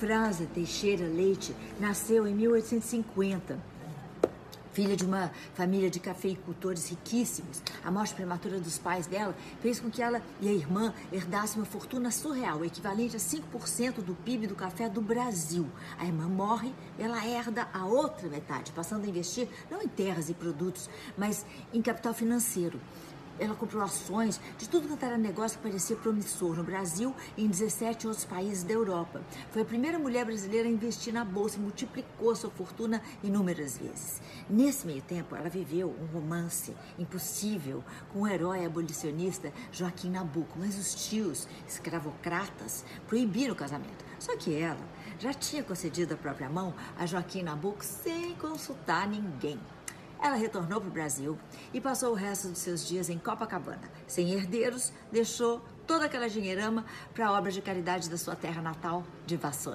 Franza Teixeira Leite nasceu em 1850 filha de uma família de cafeicultores riquíssimos. A morte prematura dos pais dela fez com que ela e a irmã herdassem uma fortuna surreal, equivalente a 5% do PIB do café do Brasil. A irmã morre, ela herda a outra metade, passando a investir não em terras e produtos, mas em capital financeiro. Ela comprou ações de tudo quanto era negócio que parecia promissor no Brasil e em 17 outros países da Europa. Foi a primeira mulher brasileira a investir na bolsa multiplicou sua fortuna inúmeras vezes. Nesse meio tempo, ela viveu um romance impossível com o herói abolicionista Joaquim Nabuco, mas os tios escravocratas proibiram o casamento. Só que ela já tinha concedido a própria mão a Joaquim Nabuco sem consultar ninguém. Ela retornou para o Brasil e passou o resto dos seus dias em Copacabana. Sem herdeiros, deixou toda aquela dinheirama para a obra de caridade da sua terra natal de Vassoura.